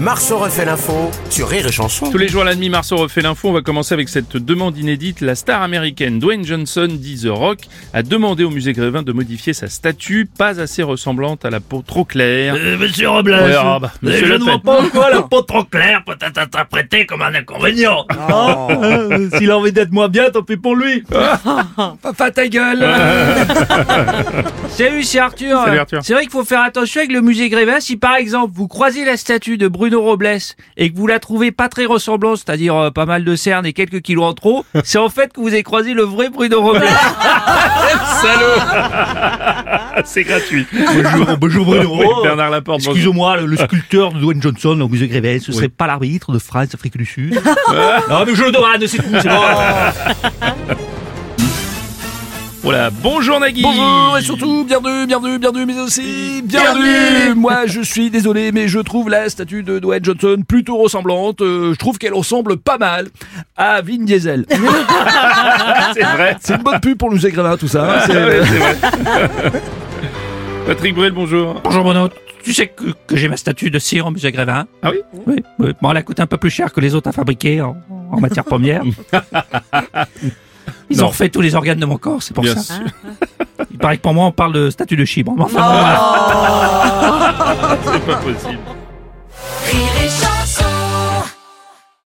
Marceau refait l'info sur Rire et Chanson. Tous les jours à la demi, Marceau refait l'info. On va commencer avec cette demande inédite. La star américaine Dwayne Johnson, dit The Rock, a demandé au musée Grévin de modifier sa statue, pas assez ressemblante à la peau trop claire. Euh, monsieur Robles, Ouais, ah bah, euh, monsieur je ne vois pas quoi la peau trop claire peut être interprétée comme un inconvénient. Oh. Euh, S'il a envie d'être moins bien, tant pis pour lui. Papa ta gueule Salut, c'est Arthur. Salut, Arthur. C'est vrai qu'il faut faire attention avec le musée Grévin. Si par exemple vous croisez la statue de Bruno Robles et que vous la trouvez pas très ressemblante, c'est-à-dire euh, pas mal de cernes et quelques kilos en trop, c'est en fait que vous avez croisé le vrai Bruno Robles. C'est gratuit. Bonjour, bonjour Bruno. Oui, Bernard Laporte. Excusez-moi, le, le sculpteur de Dwayne Johnson au musée Grévin, ce serait pas l'arbitre de France, Afrique du Sud Non mais je le demande, c'est tout, Voilà. Bonjour Nagui. Bonjour et surtout bienvenue, bienvenue, bienvenue, mais aussi bienvenue. Moi, je suis désolé, mais je trouve la statue de Dwayne Johnson plutôt ressemblante. Euh, je trouve qu'elle ressemble pas mal à Vin Diesel. C'est vrai. C'est une bonne pub pour nous écrire tout ça. hein, c'est- Ouais, c'est vrai. Patrick Bruel, bonjour. Bonjour Bruno, tu sais que, que j'ai ma statue de cire au musée Grévin Ah oui? Oui, oui. Bon, elle a coûté un peu plus cher que les autres à fabriquer en, en matière première. Ils Non. ont refait tous les organes de mon corps, c'est pour Bien ça. sûr. Il paraît que pour moi, on parle de statue de chibre. Mais enfin, bon, bref. C'est pas possible.